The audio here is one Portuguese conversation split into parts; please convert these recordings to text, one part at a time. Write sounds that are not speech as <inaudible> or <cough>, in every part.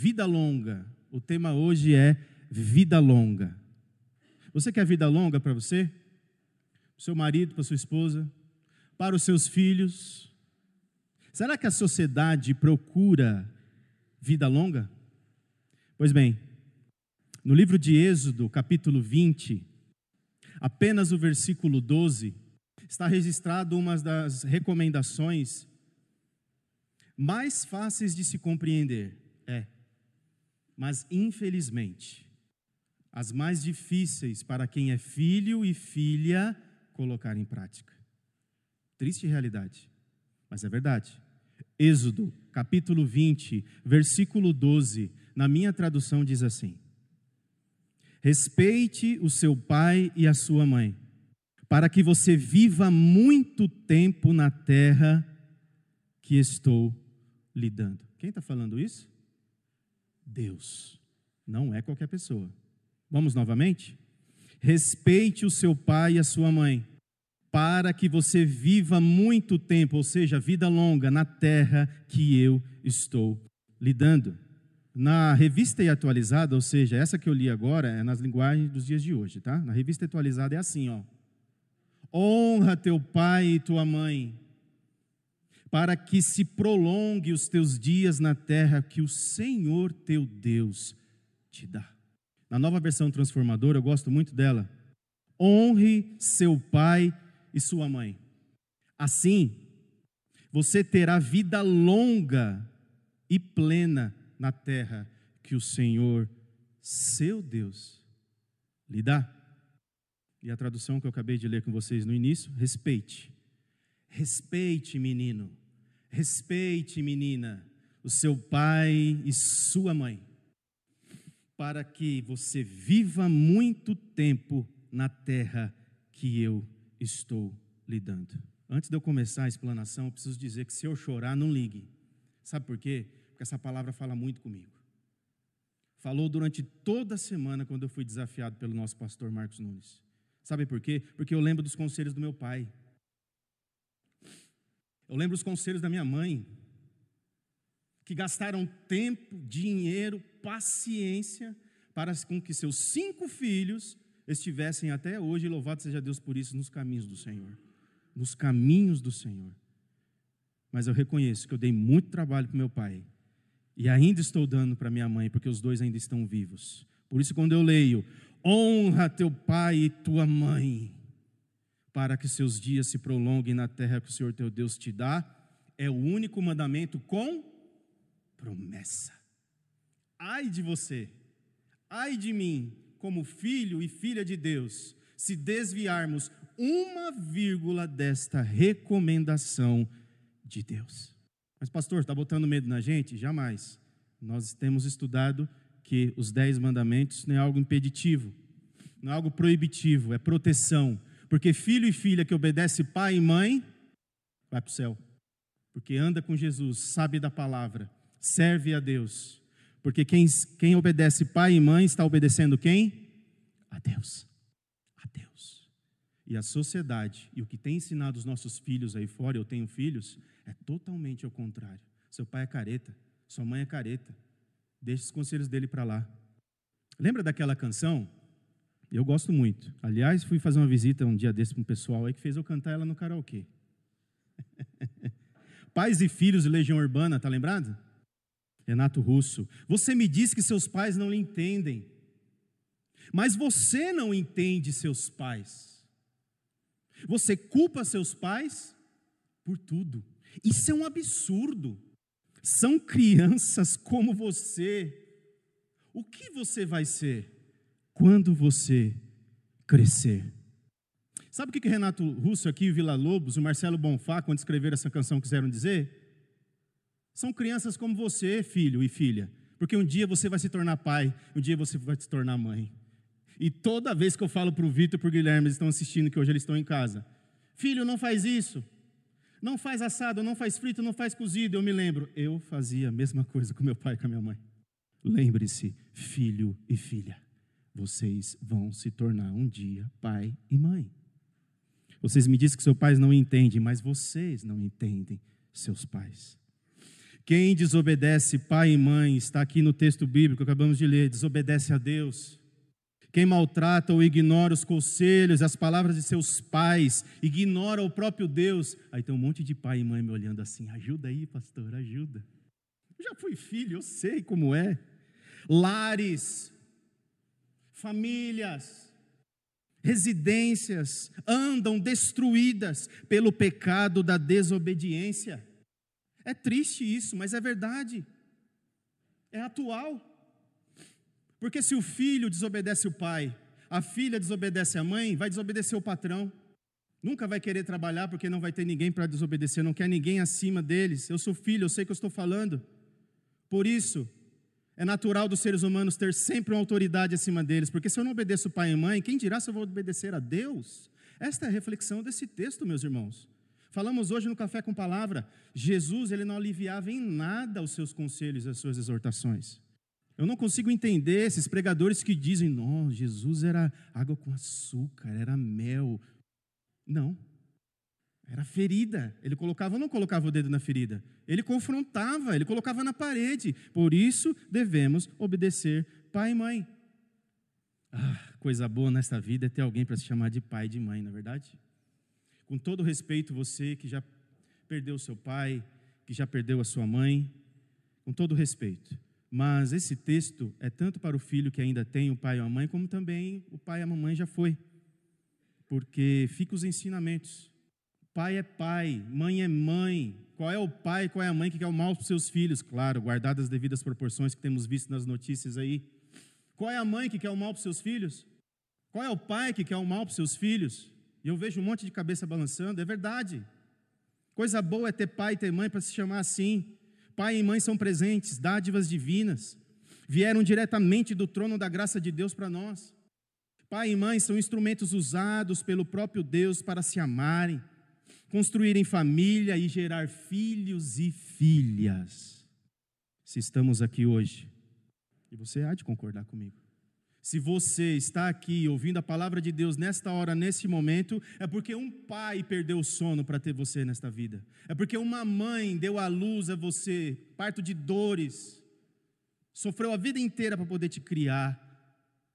Vida longa. O tema hoje é vida longa. Você quer vida longa para você? Para o seu marido, para sua esposa, para os seus filhos? Será que a sociedade procura vida longa? Pois bem, no livro de Êxodo, capítulo 20, apenas o versículo 12, está registrado uma das recomendações mais fáceis de se compreender. É, mas infelizmente, as mais difíceis para quem é filho e filha colocar em prática. Triste realidade, mas é verdade. Êxodo, capítulo 20, versículo 12, na minha tradução diz assim: Respeite o seu pai e a sua mãe, para que você viva muito tempo na terra que estou lhe dando. Quem está falando isso? Deus. Não é qualquer pessoa. Vamos novamente? Respeite o seu pai e a sua mãe, para que você viva muito tempo, ou seja, vida longa, na terra que eu estou lhe dando. Na revista e atualizada, ou seja, essa que eu li agora é nas linguagens dos dias de hoje, tá? Na revista atualizada é assim, ó. Honra teu pai e tua mãe, para que se prolongue os teus dias na terra que o Senhor teu Deus te dá. Na nova versão transformadora, eu gosto muito dela. Honre seu pai e sua mãe. Assim, você terá vida longa e plena na terra que o Senhor, seu Deus, lhe dá. E a tradução que eu acabei de ler com vocês no início, respeite. Respeite, menino. Respeite, menina, o seu pai e sua mãe para que você viva muito tempo na terra que eu estou lhe dando. Antes de eu começar a explanação, eu preciso dizer que se eu chorar, não ligue. Sabe por quê? Porque essa palavra fala muito comigo. Falou durante toda a semana quando eu fui desafiado pelo nosso pastor Marcos Nunes. Sabe por quê? Porque eu lembro dos conselhos do meu pai. Eu lembro dos conselhos da minha mãe que gastaram tempo, dinheiro, paciência para com que seus cinco filhos estivessem até hoje, louvado seja Deus por isso, nos caminhos do Senhor. Nos caminhos do Senhor. Mas eu reconheço que eu dei muito trabalho para meu pai. E ainda estou dando para minha mãe, porque os dois ainda estão vivos. Por isso, quando eu leio, honra teu pai e tua mãe, para que seus dias se prolonguem na terra que o Senhor teu Deus te dá, é o único mandamento com promessa. Ai de você, ai de mim, como filho e filha de Deus, se desviarmos uma vírgula desta recomendação de Deus. Mas, pastor, está botando medo na gente? Jamais. Nós temos estudado que os dez mandamentos não é algo impeditivo, não é algo proibitivo, é proteção. Porque filho e filha que obedece pai e mãe, vai para o céu. Porque anda com Jesus, sabe da palavra, serve a Deus. Porque quem, quem obedece pai e mãe está obedecendo quem? A Deus. A Deus. E a sociedade, e o que tem ensinado os nossos filhos aí fora, eu tenho filhos, é totalmente ao contrário. Seu pai é careta, sua mãe é careta. Deixe os conselhos dele para lá. Lembra daquela canção? Eu gosto muito. Aliás, fui fazer uma visita um dia desse para um pessoal aí que fez eu cantar ela no karaokê. <laughs> Pais e filhos de Legião Urbana, tá lembrado? Renato Russo. Você me diz que seus pais não lhe entendem. Mas você não entende seus pais. Você culpa seus pais por tudo. Isso é um absurdo. São crianças como você. O que você vai ser quando você crescer? Sabe o que, que Renato Russo aqui, Vila Lobos, o Marcelo Bonfá, quando escreveram essa canção, quiseram dizer? São crianças como você, filho e filha. Porque um dia você vai se tornar pai, um dia você vai se tornar mãe. E toda vez que eu falo para o Vitor e para o Guilherme, eles estão assistindo, que hoje eles estão em casa. Filho, não faz isso. Não faz assado, não faz frito, não faz cozido. Eu me lembro, eu fazia a mesma coisa com meu pai e com a minha mãe. Lembre-se, filho e filha, vocês vão se tornar um dia pai e mãe. Vocês me dizem que seus pais não entendem, mas vocês não entendem seus pais. Quem desobedece pai e mãe, está aqui no texto bíblico que acabamos de ler, desobedece a Deus. Quem maltrata ou ignora os conselhos, as palavras de seus pais, ignora o próprio Deus. Aí tem um monte de pai e mãe me olhando assim: ajuda aí, pastor, ajuda. Eu já fui filho, eu sei como é. Lares, famílias, residências andam destruídas pelo pecado da desobediência. É triste isso, mas é verdade. É atual. Porque se o filho desobedece o pai, a filha desobedece a mãe, vai desobedecer o patrão. Nunca vai querer trabalhar porque não vai ter ninguém para desobedecer, não quer ninguém acima deles. Eu sou filho, eu sei o que eu estou falando. Por isso, é natural dos seres humanos ter sempre uma autoridade acima deles, porque se eu não obedeço pai e mãe, quem dirá se eu vou obedecer a Deus? Esta é a reflexão desse texto, meus irmãos. Falamos hoje no Café com Palavra, Jesus ele não aliviava em nada os seus conselhos e as suas exortações. Eu não consigo entender esses pregadores que dizem, não, Jesus era água com açúcar, era mel. Não. Era ferida. Ele colocava ou não colocava o dedo na ferida? Ele confrontava, ele colocava na parede. Por isso devemos obedecer pai e mãe. Ah, coisa boa nesta vida é ter alguém para se chamar de pai e de mãe, não é verdade? Com todo respeito, você que já perdeu seu pai, que já perdeu a sua mãe, com todo respeito. Mas esse texto é tanto para o filho que ainda tem o pai e a mãe, como também o pai e a mamãe já foi. Porque fica os ensinamentos. Pai é pai, mãe é mãe. Qual é o pai, qual é a mãe que quer o mal para os seus filhos? Claro, guardadas as devidas proporções que temos visto nas notícias aí. Qual é a mãe que quer o mal para os seus filhos? Qual é o pai que quer o mal para os seus filhos? E eu vejo um monte de cabeça balançando, é verdade. Coisa boa é ter pai e ter mãe para se chamar assim. Pai e mãe são presentes, dádivas divinas, vieram diretamente do trono da graça de Deus para nós. Pai e mãe são instrumentos usados pelo próprio Deus para se amarem, construírem família e gerar filhos e filhas. Se estamos aqui hoje, e você há de concordar comigo, se você está aqui ouvindo a palavra de Deus nesta hora, nesse momento, é porque um pai perdeu o sono para ter você nesta vida. É porque uma mãe deu a luz a você, parto de dores, sofreu a vida inteira para poder te criar,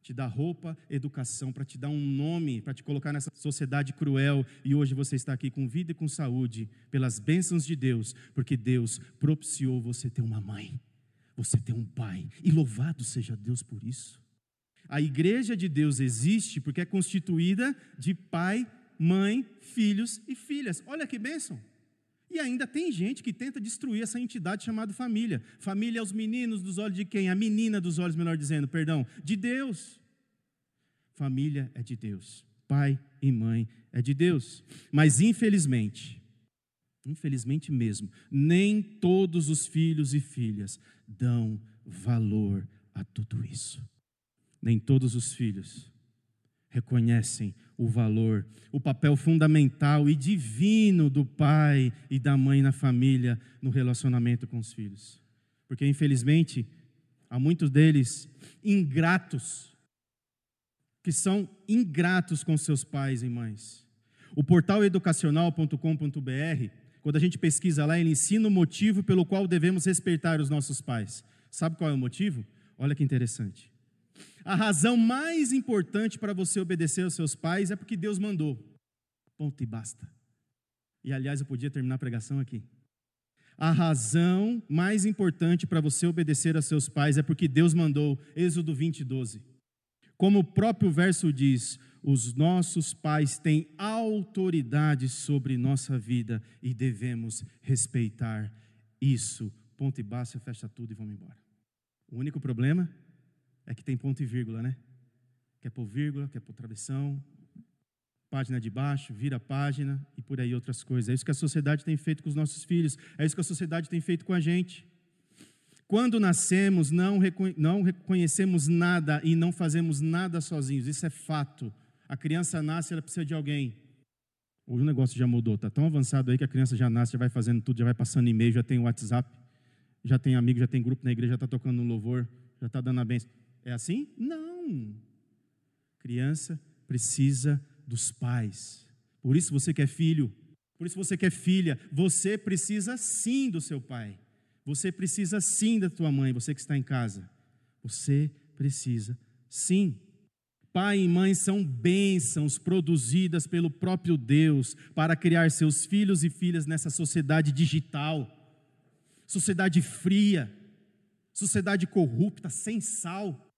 te dar roupa, educação, para te dar um nome, para te colocar nessa sociedade cruel. E hoje você está aqui com vida e com saúde, pelas bênçãos de Deus, porque Deus propiciou você ter uma mãe, você ter um pai. E louvado seja Deus por isso. A igreja de Deus existe porque é constituída de pai, mãe, filhos e filhas. Olha que bênção. E ainda tem gente que tenta destruir essa entidade chamada família. Família é os meninos dos olhos de quem? A menina dos olhos, melhor dizendo, perdão, de Deus. Família é de Deus. Pai e mãe é de Deus. Mas infelizmente, infelizmente mesmo, nem todos os filhos e filhas dão valor a tudo isso nem todos os filhos reconhecem o valor, o papel fundamental e divino do pai e da mãe na família, no relacionamento com os filhos. Porque, infelizmente, há muitos deles ingratos, que são ingratos com seus pais e mães. O portal educacional.com.br, quando a gente pesquisa lá, ele ensina o motivo pelo qual devemos respeitar os nossos pais. Sabe qual é o motivo? Olha que interessante. A razão mais importante para você obedecer aos seus pais é porque Deus mandou. Ponto e basta. E aliás, eu podia terminar a pregação aqui. A razão mais importante para você obedecer a seus pais é porque Deus mandou. Êxodo 20, 12. Como o próprio verso diz, os nossos pais têm autoridade sobre nossa vida e devemos respeitar isso. Ponto e basta, fecha tudo e vamos embora. O único problema é que tem ponto e vírgula, né? Quer pôr vírgula, quer pôr travessão, página de baixo, vira página e por aí outras coisas. É isso que a sociedade tem feito com os nossos filhos, é isso que a sociedade tem feito com a gente. Quando nascemos, não, não reconhecemos nada e não fazemos nada sozinhos, isso é fato. A criança nasce, ela precisa de alguém. O negócio já mudou, está tão avançado aí que a criança já nasce, já vai fazendo tudo, já vai passando e-mail, já tem WhatsApp, já tem amigo, já tem grupo na igreja, já está tocando no louvor, já está dando a bênção. É assim? Não. Criança precisa dos pais. Por isso você que é filho, Por isso você que é filha, você precisa sim do seu pai. Você precisa sim da tua mãe, você que está em casa. Você precisa sim. Pai e mãe são bênçãos produzidas pelo próprio Deus para criar seus filhos e filhas nessa sociedade digital, sociedade fria, sociedade corrupta, sem sal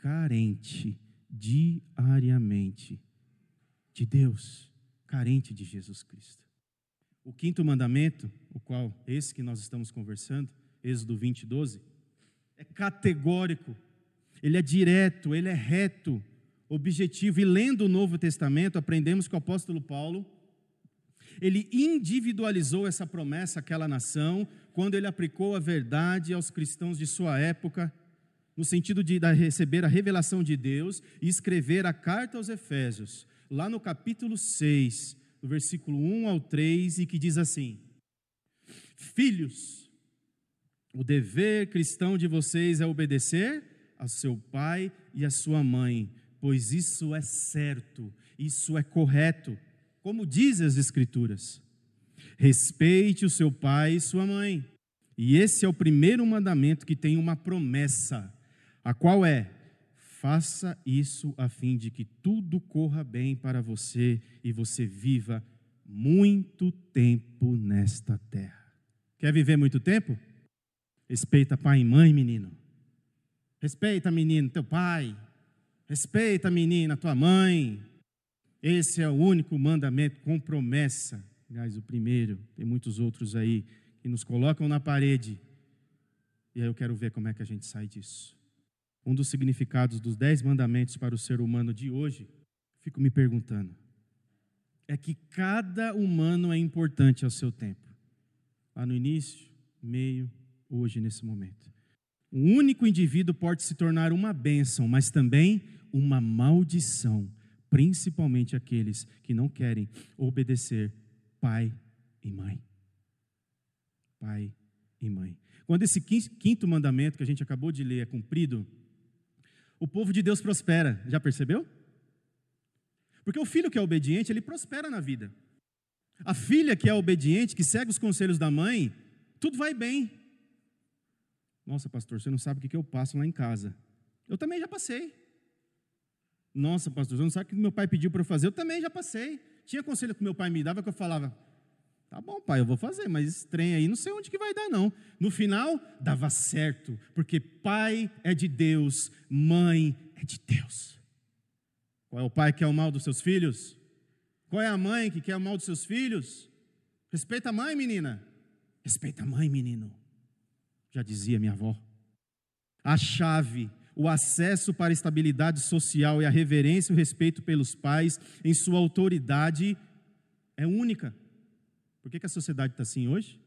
carente diariamente de Deus, carente de Jesus Cristo. O quinto mandamento, o qual esse que nós estamos conversando, Êxodo 20, 12, é categórico, ele é direto, ele é reto, objetivo. E lendo o Novo Testamento, aprendemos que o apóstolo Paulo, ele individualizou essa promessa àquela nação, quando ele aplicou a verdade aos cristãos de sua época, no sentido de receber a revelação de Deus e escrever a carta aos Efésios, lá no capítulo 6, do versículo 1 ao 3, e que diz assim: Filhos, o dever cristão de vocês é obedecer a seu pai e a sua mãe, pois isso é certo, isso é correto, como dizem as Escrituras. Respeite o seu pai e sua mãe. E esse é o primeiro mandamento que tem uma promessa, a qual é: faça isso a fim de que tudo corra bem para você e você viva muito tempo nesta terra. Quer viver muito tempo? Respeita pai e mãe, menino. Respeita, menino, teu pai. Respeita, menina, tua mãe. Esse é o único mandamento com promessa. Aliás, o primeiro, tem muitos outros aí que nos colocam na parede. E aí eu quero ver como é que a gente sai disso. Um dos significados dos dez mandamentos para o ser humano de hoje, fico me perguntando, é que cada humano é importante ao seu tempo. Lá no início, meio, hoje, nesse momento. Um único indivíduo pode se tornar uma bênção, mas também uma maldição, principalmente aqueles que não querem obedecer pai e mãe. Pai e mãe. Quando esse quinto mandamento que a gente acabou de ler é cumprido, o povo de Deus prospera. Já percebeu? Porque o filho que é obediente, ele prospera na vida. A filha que é obediente, que segue os conselhos da mãe, tudo vai bem. Nossa, pastor, você não sabe o que eu passo lá em casa. Eu também já passei. Nossa, pastor, você não sabe o que meu pai pediu para eu fazer. Eu também já passei. Tinha conselho que meu pai me dava que eu falava: Tá bom, pai, eu vou fazer, mas esse trem aí não sei onde que vai dar, não. No final, dava certo, porque pai é de Deus, mãe é de Deus. Qual é o pai que quer o mal dos seus filhos? Qual é a mãe que quer o mal dos seus filhos? Respeita a mãe, menina. Respeita a mãe, menino já dizia minha avó. A chave, o acesso para a estabilidade social e a reverência e o respeito pelos pais em sua autoridade é única. Por que, que a sociedade está assim hoje?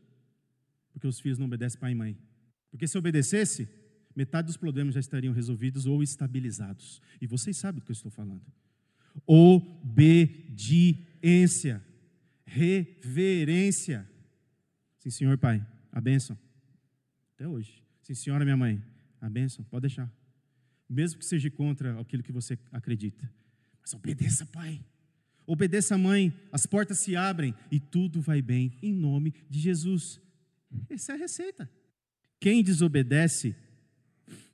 Porque os filhos não obedecem pai e mãe. Porque se obedecesse, metade dos problemas já estariam resolvidos ou estabilizados. E vocês sabem do que eu estou falando. Obediência, reverência. Sim, senhor pai, a bênção. Até hoje. Sim, senhora, minha mãe, a bênção, pode deixar. Mesmo que seja contra aquilo que você acredita. Mas obedeça, pai. Obedeça, mãe. As portas se abrem e tudo vai bem em nome de Jesus. Essa é a receita. Quem desobedece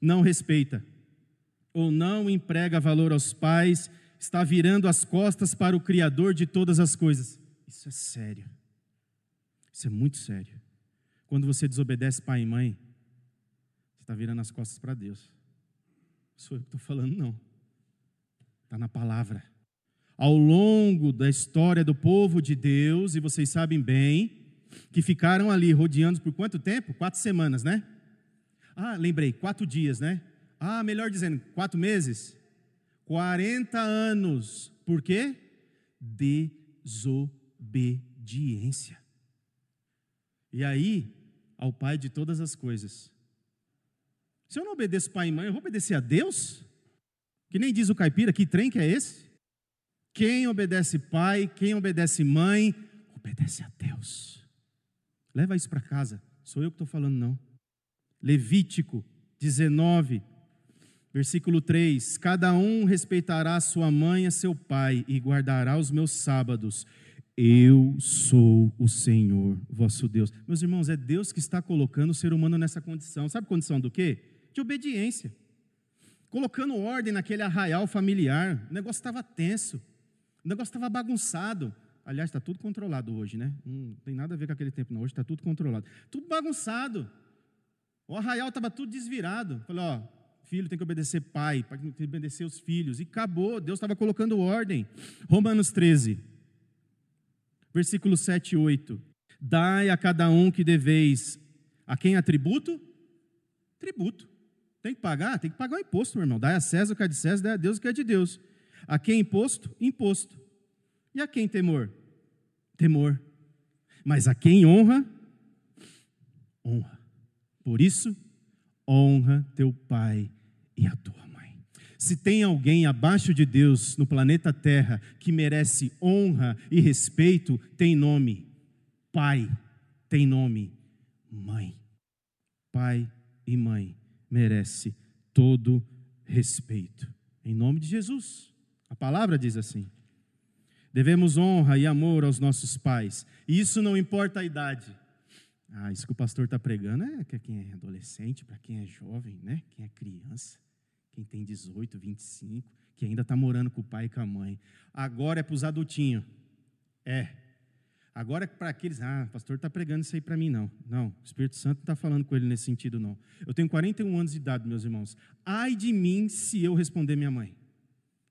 não respeita ou não emprega valor aos pais, está virando as costas para o Criador de todas as coisas. Isso é sério. Isso é muito sério. Quando você desobedece pai e mãe, você está virando as costas para Deus. Sou eu que estou falando, não. Está na palavra. Ao longo da história do povo de Deus, e vocês sabem bem, que ficaram ali rodeando por quanto tempo? Quatro semanas, né? Ah, lembrei, quatro dias, né? Ah, melhor dizendo, quatro meses. 40 anos. Por quê? Desobediência. E aí, ao Pai de todas as coisas. Se eu não obedeço pai e mãe, eu vou obedecer a Deus? Que nem diz o caipira, que trem que é esse? Quem obedece pai, quem obedece mãe, obedece a Deus. Leva isso para casa, sou eu que estou falando, não. Levítico 19, versículo 3: Cada um respeitará sua mãe e seu pai, e guardará os meus sábados. Eu sou o Senhor, vosso Deus. Meus irmãos, é Deus que está colocando o ser humano nessa condição. Sabe condição do quê? De obediência. Colocando ordem naquele arraial familiar. O negócio estava tenso. O negócio estava bagunçado. Aliás, está tudo controlado hoje, né? Não tem nada a ver com aquele tempo, não. Hoje está tudo controlado. Tudo bagunçado. O arraial estava tudo desvirado. Falei, ó, filho tem que obedecer pai, pai tem que obedecer os filhos. E acabou, Deus estava colocando ordem. Romanos 13 versículo 7 e 8. Dai a cada um que deveis. A quem é tributo? Tributo. Tem que pagar? Tem que pagar o imposto, meu irmão. Dai a César o que é de César, dai a Deus o que é de Deus. A quem imposto? Imposto. E a quem temor? Temor. Mas a quem honra? Honra. Por isso, honra teu pai e a tua se tem alguém abaixo de Deus no planeta Terra que merece honra e respeito, tem nome pai, tem nome mãe. Pai e mãe merece todo respeito. Em nome de Jesus. Palavra diz assim: Devemos honra e amor aos nossos pais. E isso não importa a idade. Ah, isso que o pastor está pregando é para quem é adolescente, para quem é jovem, né? Quem é criança quem tem 18, 25, que ainda está morando com o pai e com a mãe. Agora é para os adultinhos. É. Agora é para aqueles, ah, o pastor está pregando isso aí para mim, não. Não, o Espírito Santo não está falando com ele nesse sentido, não. Eu tenho 41 anos de idade, meus irmãos. Ai de mim se eu responder minha mãe.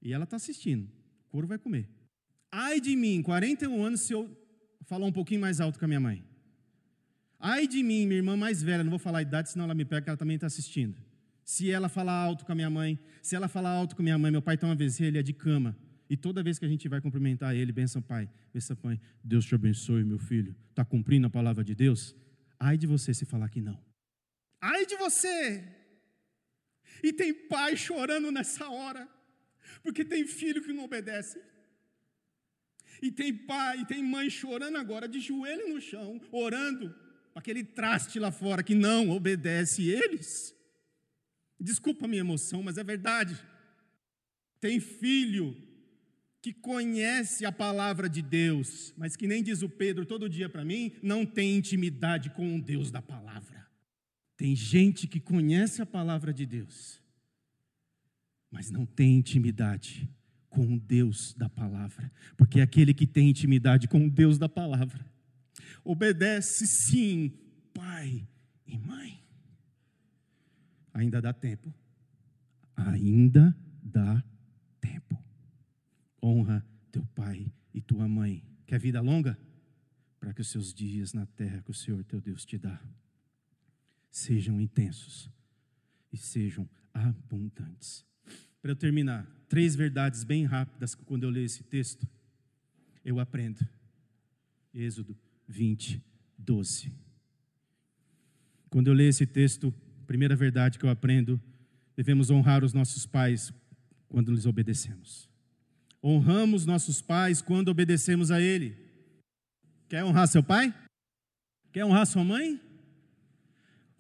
E ela está assistindo. O couro vai comer. Ai de mim, 41 anos, se eu falar um pouquinho mais alto com a minha mãe. Ai de mim, minha irmã mais velha, não vou falar a idade, senão ela me pega, que ela também está assistindo. Se ela falar alto com a minha mãe, se ela falar alto com a minha mãe, meu pai tem uma vez, ele é de cama. E toda vez que a gente vai cumprimentar ele, benção pai, benção pai, Deus te abençoe, meu filho. Está cumprindo a palavra de Deus? Ai de você se falar que não. Ai de você! E tem pai chorando nessa hora, porque tem filho que não obedece. E tem pai, e tem mãe chorando agora, de joelho no chão, orando, aquele traste lá fora que não obedece eles. Desculpa a minha emoção, mas é verdade. Tem filho que conhece a palavra de Deus, mas que nem diz o Pedro todo dia para mim, não tem intimidade com o Deus da palavra. Tem gente que conhece a palavra de Deus, mas não tem intimidade com o Deus da palavra, porque é aquele que tem intimidade com o Deus da palavra obedece sim pai e mãe. Ainda dá tempo. Ainda dá tempo. Honra teu pai e tua mãe. Quer vida longa? Para que os seus dias na terra que o Senhor teu Deus te dá sejam intensos e sejam abundantes. Para eu terminar, três verdades bem rápidas que quando eu leio esse texto, eu aprendo. Êxodo 20, 12. Quando eu leio esse texto, primeira verdade que eu aprendo, devemos honrar os nossos pais quando lhes obedecemos. Honramos nossos pais quando obedecemos a ele. Quer honrar seu pai? Quer honrar sua mãe?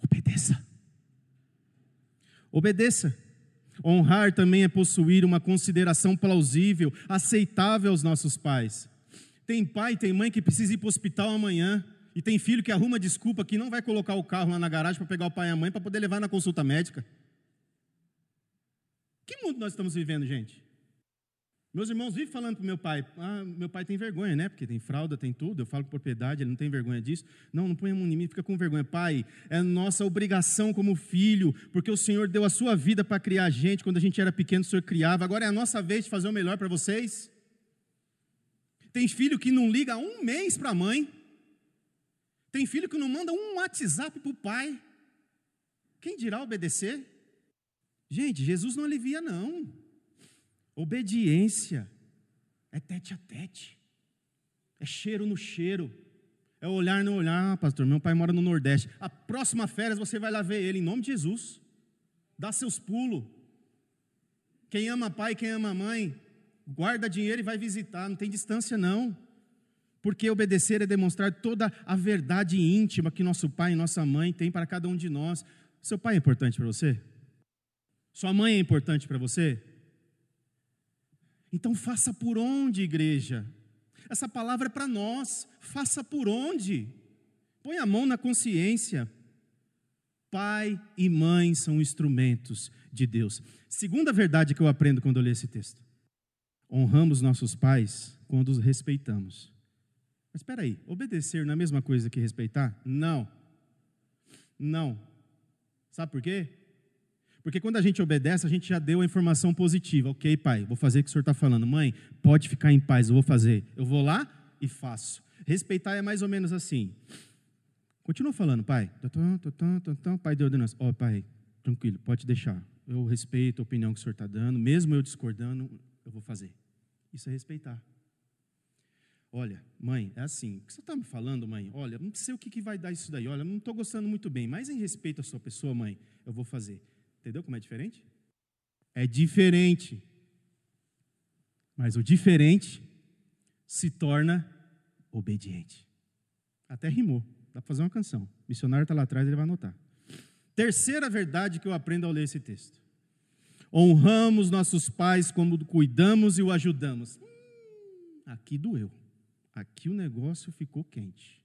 Obedeça. Obedeça. Honrar também é possuir uma consideração plausível, aceitável aos nossos pais. Tem pai, tem mãe que precisa ir para o hospital amanhã. E tem filho que arruma desculpa que não vai colocar o carro lá na garagem para pegar o pai e a mãe para poder levar na consulta médica. Que mundo nós estamos vivendo, gente? Meus irmãos vivem falando para meu pai, ah, meu pai tem vergonha, né? Porque tem fralda, tem tudo. Eu falo com propriedade, ele não tem vergonha disso. Não, não põe a mão em mim, fica com vergonha. Pai, é nossa obrigação como filho, porque o Senhor deu a sua vida para criar a gente. Quando a gente era pequeno, o Senhor criava. Agora é a nossa vez de fazer o melhor para vocês. Tem filho que não liga um mês para a mãe. Tem filho que não manda um WhatsApp para o pai. Quem dirá obedecer? Gente, Jesus não alivia, não. Obediência é tete a tete, é cheiro no cheiro, é olhar no olhar. Ah, pastor, meu pai mora no Nordeste. A próxima férias você vai lá ver ele, em nome de Jesus. Dá seus pulos. Quem ama pai, quem ama mãe, guarda dinheiro e vai visitar, não tem distância não. Porque obedecer é demonstrar toda a verdade íntima que nosso pai e nossa mãe têm para cada um de nós. Seu pai é importante para você? Sua mãe é importante para você? Então faça por onde, igreja? Essa palavra é para nós. Faça por onde? Põe a mão na consciência. Pai e mãe são instrumentos de Deus. Segunda verdade que eu aprendo quando eu leio esse texto. Honramos nossos pais quando os respeitamos. Mas espera aí, obedecer não é a mesma coisa que respeitar? Não. Não. Sabe por quê? Porque quando a gente obedece, a gente já deu a informação positiva. Ok, pai, vou fazer o que o senhor está falando. Mãe, pode ficar em paz, eu vou fazer. Eu vou lá e faço. Respeitar é mais ou menos assim. Continua falando, pai. Pai de ordenança. Ó, oh, pai, tranquilo, pode deixar. Eu respeito a opinião que o senhor está dando, mesmo eu discordando, eu vou fazer. Isso é respeitar. Olha, mãe, é assim, o que você está me falando, mãe? Olha, não sei o que, que vai dar isso daí. Olha, não estou gostando muito bem, mas em respeito à sua pessoa, mãe, eu vou fazer. Entendeu como é diferente? É diferente. Mas o diferente se torna obediente. Até rimou. Dá para fazer uma canção. O missionário está lá atrás, ele vai anotar. Terceira verdade que eu aprendo ao ler esse texto. Honramos nossos pais quando cuidamos e o ajudamos. Hum, aqui doeu. Aqui o negócio ficou quente.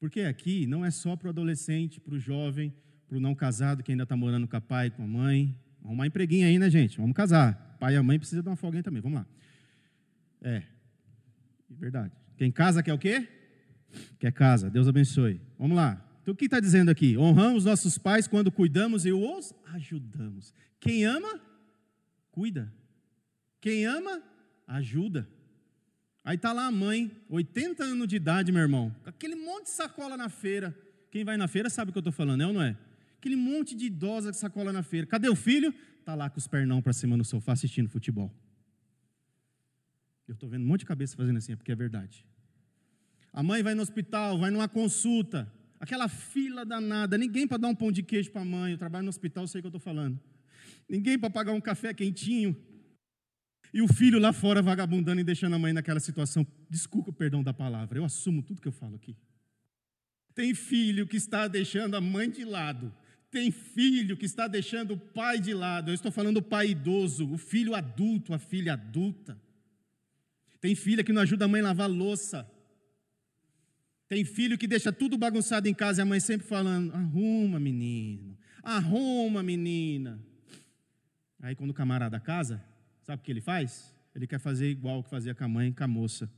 Porque aqui não é só para o adolescente, para o jovem, para o não casado que ainda está morando com o pai e com a mãe. Uma empreguinha aí, né, gente? Vamos casar. Pai e a mãe precisam dar uma folguinha também. Vamos lá. É. Verdade. Quem casa quer o quê? Quer casa. Deus abençoe. Vamos lá. Então, o que está dizendo aqui? Honramos nossos pais quando cuidamos e os ajudamos. Quem ama, cuida. Quem ama, ajuda. Aí está lá a mãe, 80 anos de idade, meu irmão, aquele monte de sacola na feira. Quem vai na feira sabe o que eu estou falando, é ou não é? Aquele monte de idosa com sacola na feira. Cadê o filho? Está lá com os pernão para cima no sofá assistindo futebol. Eu estou vendo um monte de cabeça fazendo assim, é porque é verdade. A mãe vai no hospital, vai numa consulta, aquela fila danada, ninguém para dar um pão de queijo para a mãe. Eu trabalho no hospital, sei o que eu estou falando. Ninguém para pagar um café quentinho. E o filho lá fora vagabundando e deixando a mãe naquela situação. Desculpa o perdão da palavra, eu assumo tudo que eu falo aqui. Tem filho que está deixando a mãe de lado. Tem filho que está deixando o pai de lado. Eu estou falando do pai idoso, o filho adulto, a filha adulta. Tem filha que não ajuda a mãe a lavar louça. Tem filho que deixa tudo bagunçado em casa e a mãe sempre falando: arruma, menino, arruma, menina. Aí quando o camarada casa, sabe o que ele faz? Ele quer fazer igual que fazia com a mãe, com a moça.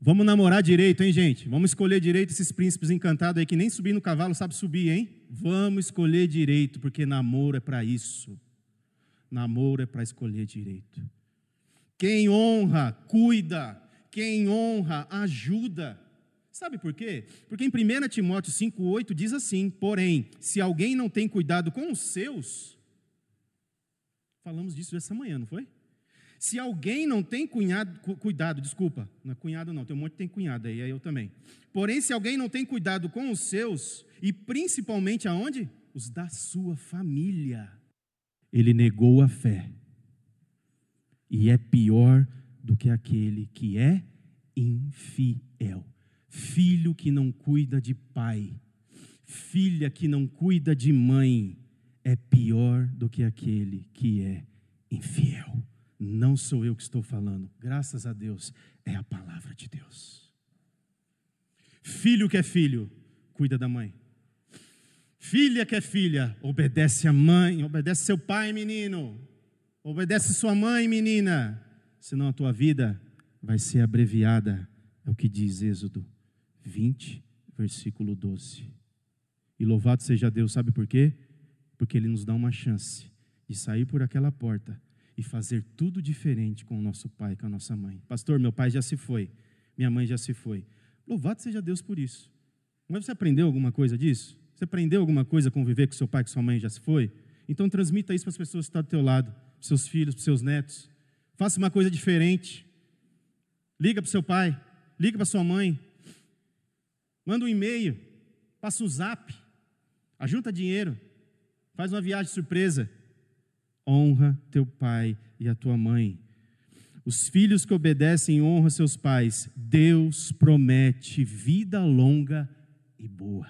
Vamos namorar direito, hein, gente? Vamos escolher direito esses príncipes encantados aí que nem subir no cavalo sabe subir, hein? Vamos escolher direito, porque namoro é para isso. Namoro é para escolher direito. Quem honra, cuida. Quem honra, ajuda. Sabe por quê? Porque em 1 Timóteo 5,8 diz assim: Porém, se alguém não tem cuidado com os seus, falamos disso essa manhã, não foi? Se alguém não tem cunhado, cuidado, desculpa, não é cunhado não, tem um monte que tem cunhado aí, é eu também. Porém, se alguém não tem cuidado com os seus, e principalmente aonde? Os da sua família, ele negou a fé. E é pior do que aquele que é infiel filho que não cuida de pai, filha que não cuida de mãe, é pior do que aquele que é infiel. Não sou eu que estou falando, graças a Deus, é a palavra de Deus. Filho que é filho, cuida da mãe. Filha que é filha, obedece a mãe, obedece seu pai, menino. Obedece sua mãe, menina. Senão a tua vida vai ser abreviada. É o que diz Êxodo 20, versículo 12. E louvado seja Deus, sabe por quê? Porque Ele nos dá uma chance de sair por aquela porta e fazer tudo diferente com o nosso pai, com a nossa mãe. Pastor, meu pai já se foi, minha mãe já se foi. Louvado seja Deus por isso. Mas você aprendeu alguma coisa disso? Você aprendeu alguma coisa a conviver com seu pai, com sua mãe já se foi? Então transmita isso para as pessoas que estão do teu lado, para seus filhos, para seus netos. Faça uma coisa diferente. Liga para o seu pai, liga para sua mãe, Manda um e-mail, passa um zap, ajunta dinheiro, faz uma viagem surpresa. Honra teu pai e a tua mãe. Os filhos que obedecem honram seus pais. Deus promete vida longa e boa.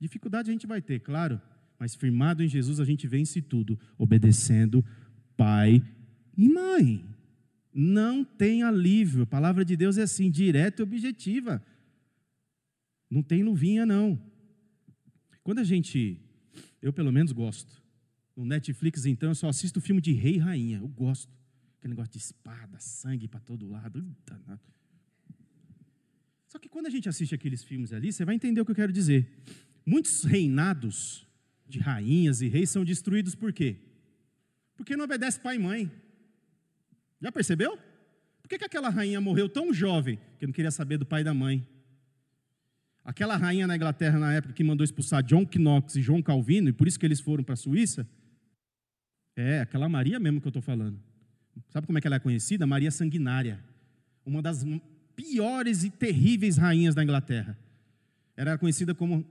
Dificuldade a gente vai ter, claro, mas firmado em Jesus a gente vence tudo, obedecendo pai e mãe. Não tem alívio. A palavra de Deus é assim, direta e objetiva. Não tem luvinha, não. Quando a gente. Eu, pelo menos, gosto. No Netflix, então, eu só assisto filme de rei e rainha. Eu gosto. Aquele negócio de espada, sangue para todo lado. Só que quando a gente assiste aqueles filmes ali, você vai entender o que eu quero dizer. Muitos reinados de rainhas e reis são destruídos por quê? Porque não obedece pai e mãe. Já percebeu? Por que, que aquela rainha morreu tão jovem que não queria saber do pai e da mãe? Aquela rainha na Inglaterra na época que mandou expulsar John Knox e João Calvino, e por isso que eles foram para a Suíça, é aquela Maria mesmo que eu estou falando. Sabe como é que ela é conhecida? Maria Sanguinária. Uma das piores e terríveis rainhas da Inglaterra. Era conhecida como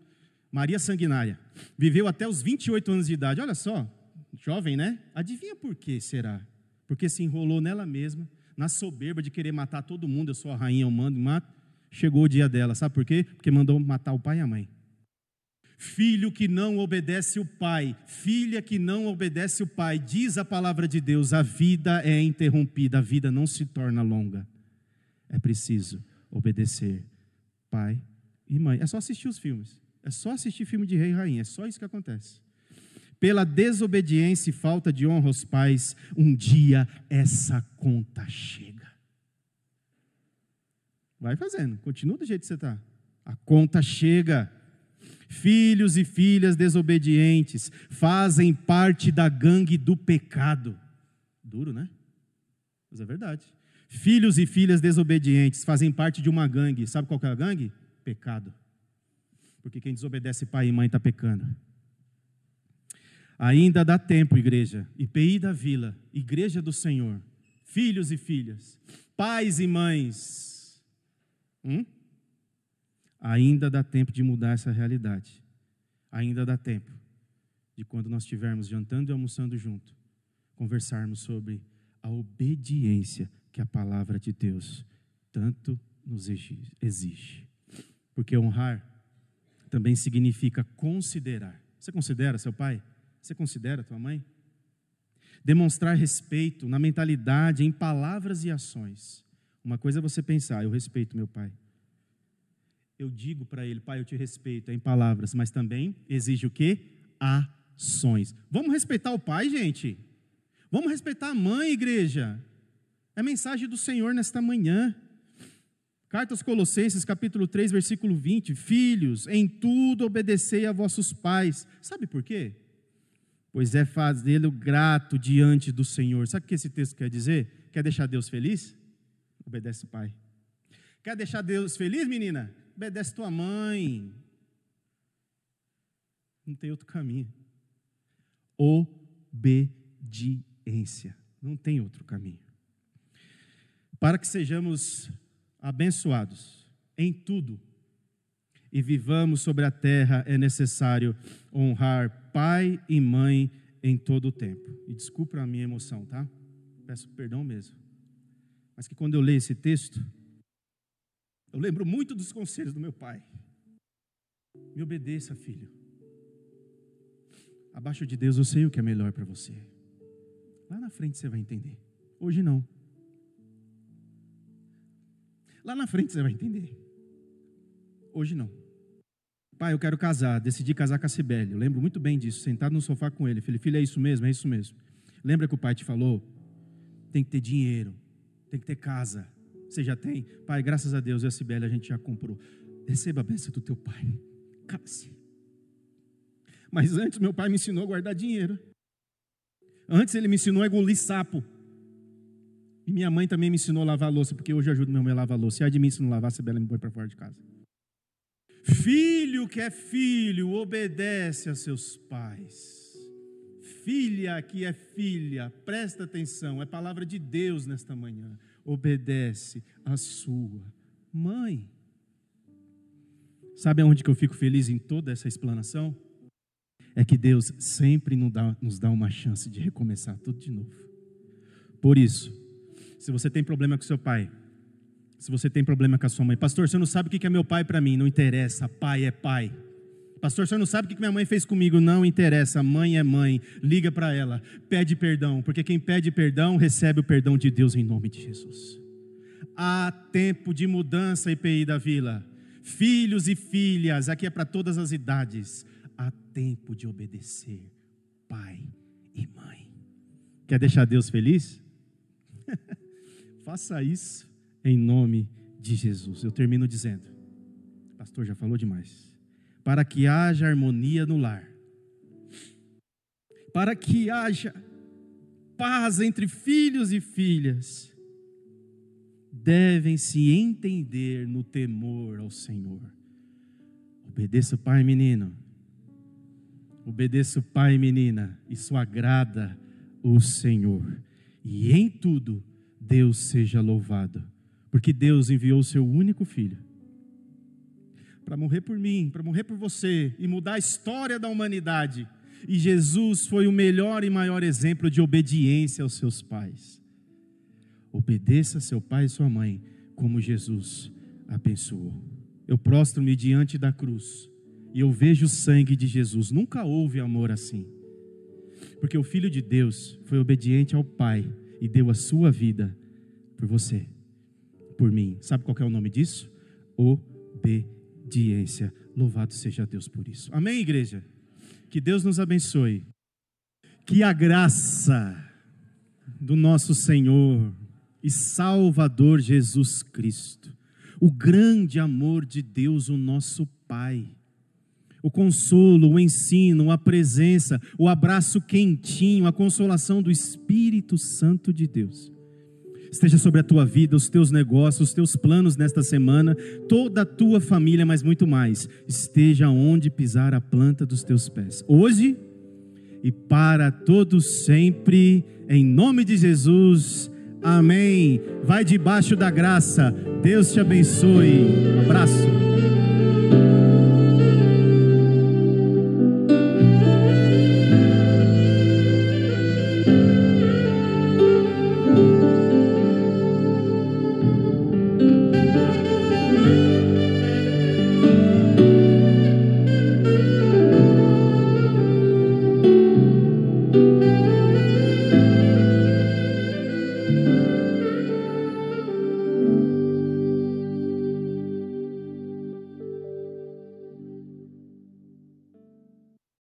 Maria Sanguinária. Viveu até os 28 anos de idade. Olha só, jovem, né? Adivinha por que será? Porque se enrolou nela mesma, na soberba de querer matar todo mundo. Eu sou a rainha, eu mando mato. Chegou o dia dela. Sabe por quê? Porque mandou matar o pai e a mãe. Filho que não obedece o pai, filha que não obedece o pai, diz a palavra de Deus: a vida é interrompida, a vida não se torna longa. É preciso obedecer pai e mãe. É só assistir os filmes. É só assistir filme de rei e rainha. É só isso que acontece. Pela desobediência e falta de honra aos pais, um dia essa conta chega. Vai fazendo, continua do jeito que você está. A conta chega. Filhos e filhas desobedientes fazem parte da gangue do pecado. Duro, né? Mas é verdade. Filhos e filhas desobedientes fazem parte de uma gangue. Sabe qual é a gangue? Pecado. Porque quem desobedece pai e mãe está pecando. Ainda dá tempo, igreja. IPI da vila, igreja do Senhor. Filhos e filhas, pais e mães. Hum? Ainda dá tempo de mudar essa realidade. Ainda dá tempo de quando nós estivermos jantando e almoçando junto, conversarmos sobre a obediência que a palavra de Deus tanto nos exige. Porque honrar também significa considerar. Você considera seu pai? Você considera tua mãe? Demonstrar respeito na mentalidade, em palavras e ações. Uma coisa é você pensar, eu respeito meu pai eu digo para ele, pai, eu te respeito, é em palavras, mas também exige o quê? Ações. Vamos respeitar o pai, gente? Vamos respeitar a mãe, igreja? É a mensagem do Senhor nesta manhã. Carta aos Colossenses, capítulo 3, versículo 20: Filhos, em tudo obedecei a vossos pais. Sabe por quê? Pois é fazê-lo grato diante do Senhor. Sabe o que esse texto quer dizer? Quer deixar Deus feliz? Obedece o pai. Quer deixar Deus feliz, menina? Obedece tua mãe. Não tem outro caminho. Obediência. Não tem outro caminho. Para que sejamos abençoados em tudo e vivamos sobre a terra, é necessário honrar pai e mãe em todo o tempo. E desculpa a minha emoção, tá? Peço perdão mesmo. Mas que quando eu leio esse texto, eu lembro muito dos conselhos do meu pai. Me obedeça, filho. Abaixo de Deus eu sei o que é melhor para você. Lá na frente você vai entender. Hoje não. Lá na frente você vai entender. Hoje não. Pai, eu quero casar. Decidi casar com a Cibele. Eu lembro muito bem disso. Sentado no sofá com ele. Falei, filho, é isso mesmo? É isso mesmo. Lembra que o pai te falou? Tem que ter dinheiro. Tem que ter casa. Você já tem? Pai, graças a Deus, a Sibeli a gente já comprou. Receba a bênção do teu pai. Case. Mas antes, meu pai me ensinou a guardar dinheiro. Antes, ele me ensinou a engolir sapo. E minha mãe também me ensinou a lavar a louça, porque hoje eu ajudo meu mãe a lavar a louça. Se a de mim se não lavar, a Sibeli me põe para fora de casa. Filho que é filho, obedece a seus pais. Filha que é filha, presta atenção, é palavra de Deus nesta manhã obedece a sua mãe. Sabe aonde que eu fico feliz em toda essa explanação? É que Deus sempre nos dá, nos dá uma chance de recomeçar tudo de novo. Por isso, se você tem problema com seu pai, se você tem problema com a sua mãe, pastor, você não sabe o que é meu pai para mim, não interessa, pai é pai. Pastor, você não sabe o que minha mãe fez comigo? Não interessa, mãe é mãe. Liga para ela, pede perdão, porque quem pede perdão recebe o perdão de Deus em nome de Jesus. Há tempo de mudança, IPI da vila. Filhos e filhas, aqui é para todas as idades. Há tempo de obedecer, pai e mãe. Quer deixar Deus feliz? <laughs> Faça isso em nome de Jesus. Eu termino dizendo, pastor já falou demais. Para que haja harmonia no lar, para que haja paz entre filhos e filhas, devem se entender no temor ao Senhor. Obedeça o pai, menino. Obedeça o pai menina. Isso agrada o Senhor. E em tudo, Deus seja louvado. Porque Deus enviou o seu único filho para morrer por mim, para morrer por você e mudar a história da humanidade. E Jesus foi o melhor e maior exemplo de obediência aos seus pais. Obedeça seu pai e sua mãe, como Jesus abençoou. Eu prostro-me diante da cruz e eu vejo o sangue de Jesus. Nunca houve amor assim. Porque o Filho de Deus foi obediente ao Pai e deu a sua vida por você, por mim. Sabe qual é o nome disso? Obediência. Louvado seja Deus por isso. Amém, igreja? Que Deus nos abençoe. Que a graça do nosso Senhor e Salvador Jesus Cristo, o grande amor de Deus, o nosso Pai, o consolo, o ensino, a presença, o abraço quentinho, a consolação do Espírito Santo de Deus. Esteja sobre a tua vida, os teus negócios, os teus planos nesta semana, toda a tua família, mas muito mais. Esteja onde pisar a planta dos teus pés. Hoje e para todos sempre, em nome de Jesus. Amém. Vai debaixo da graça. Deus te abençoe. Um abraço.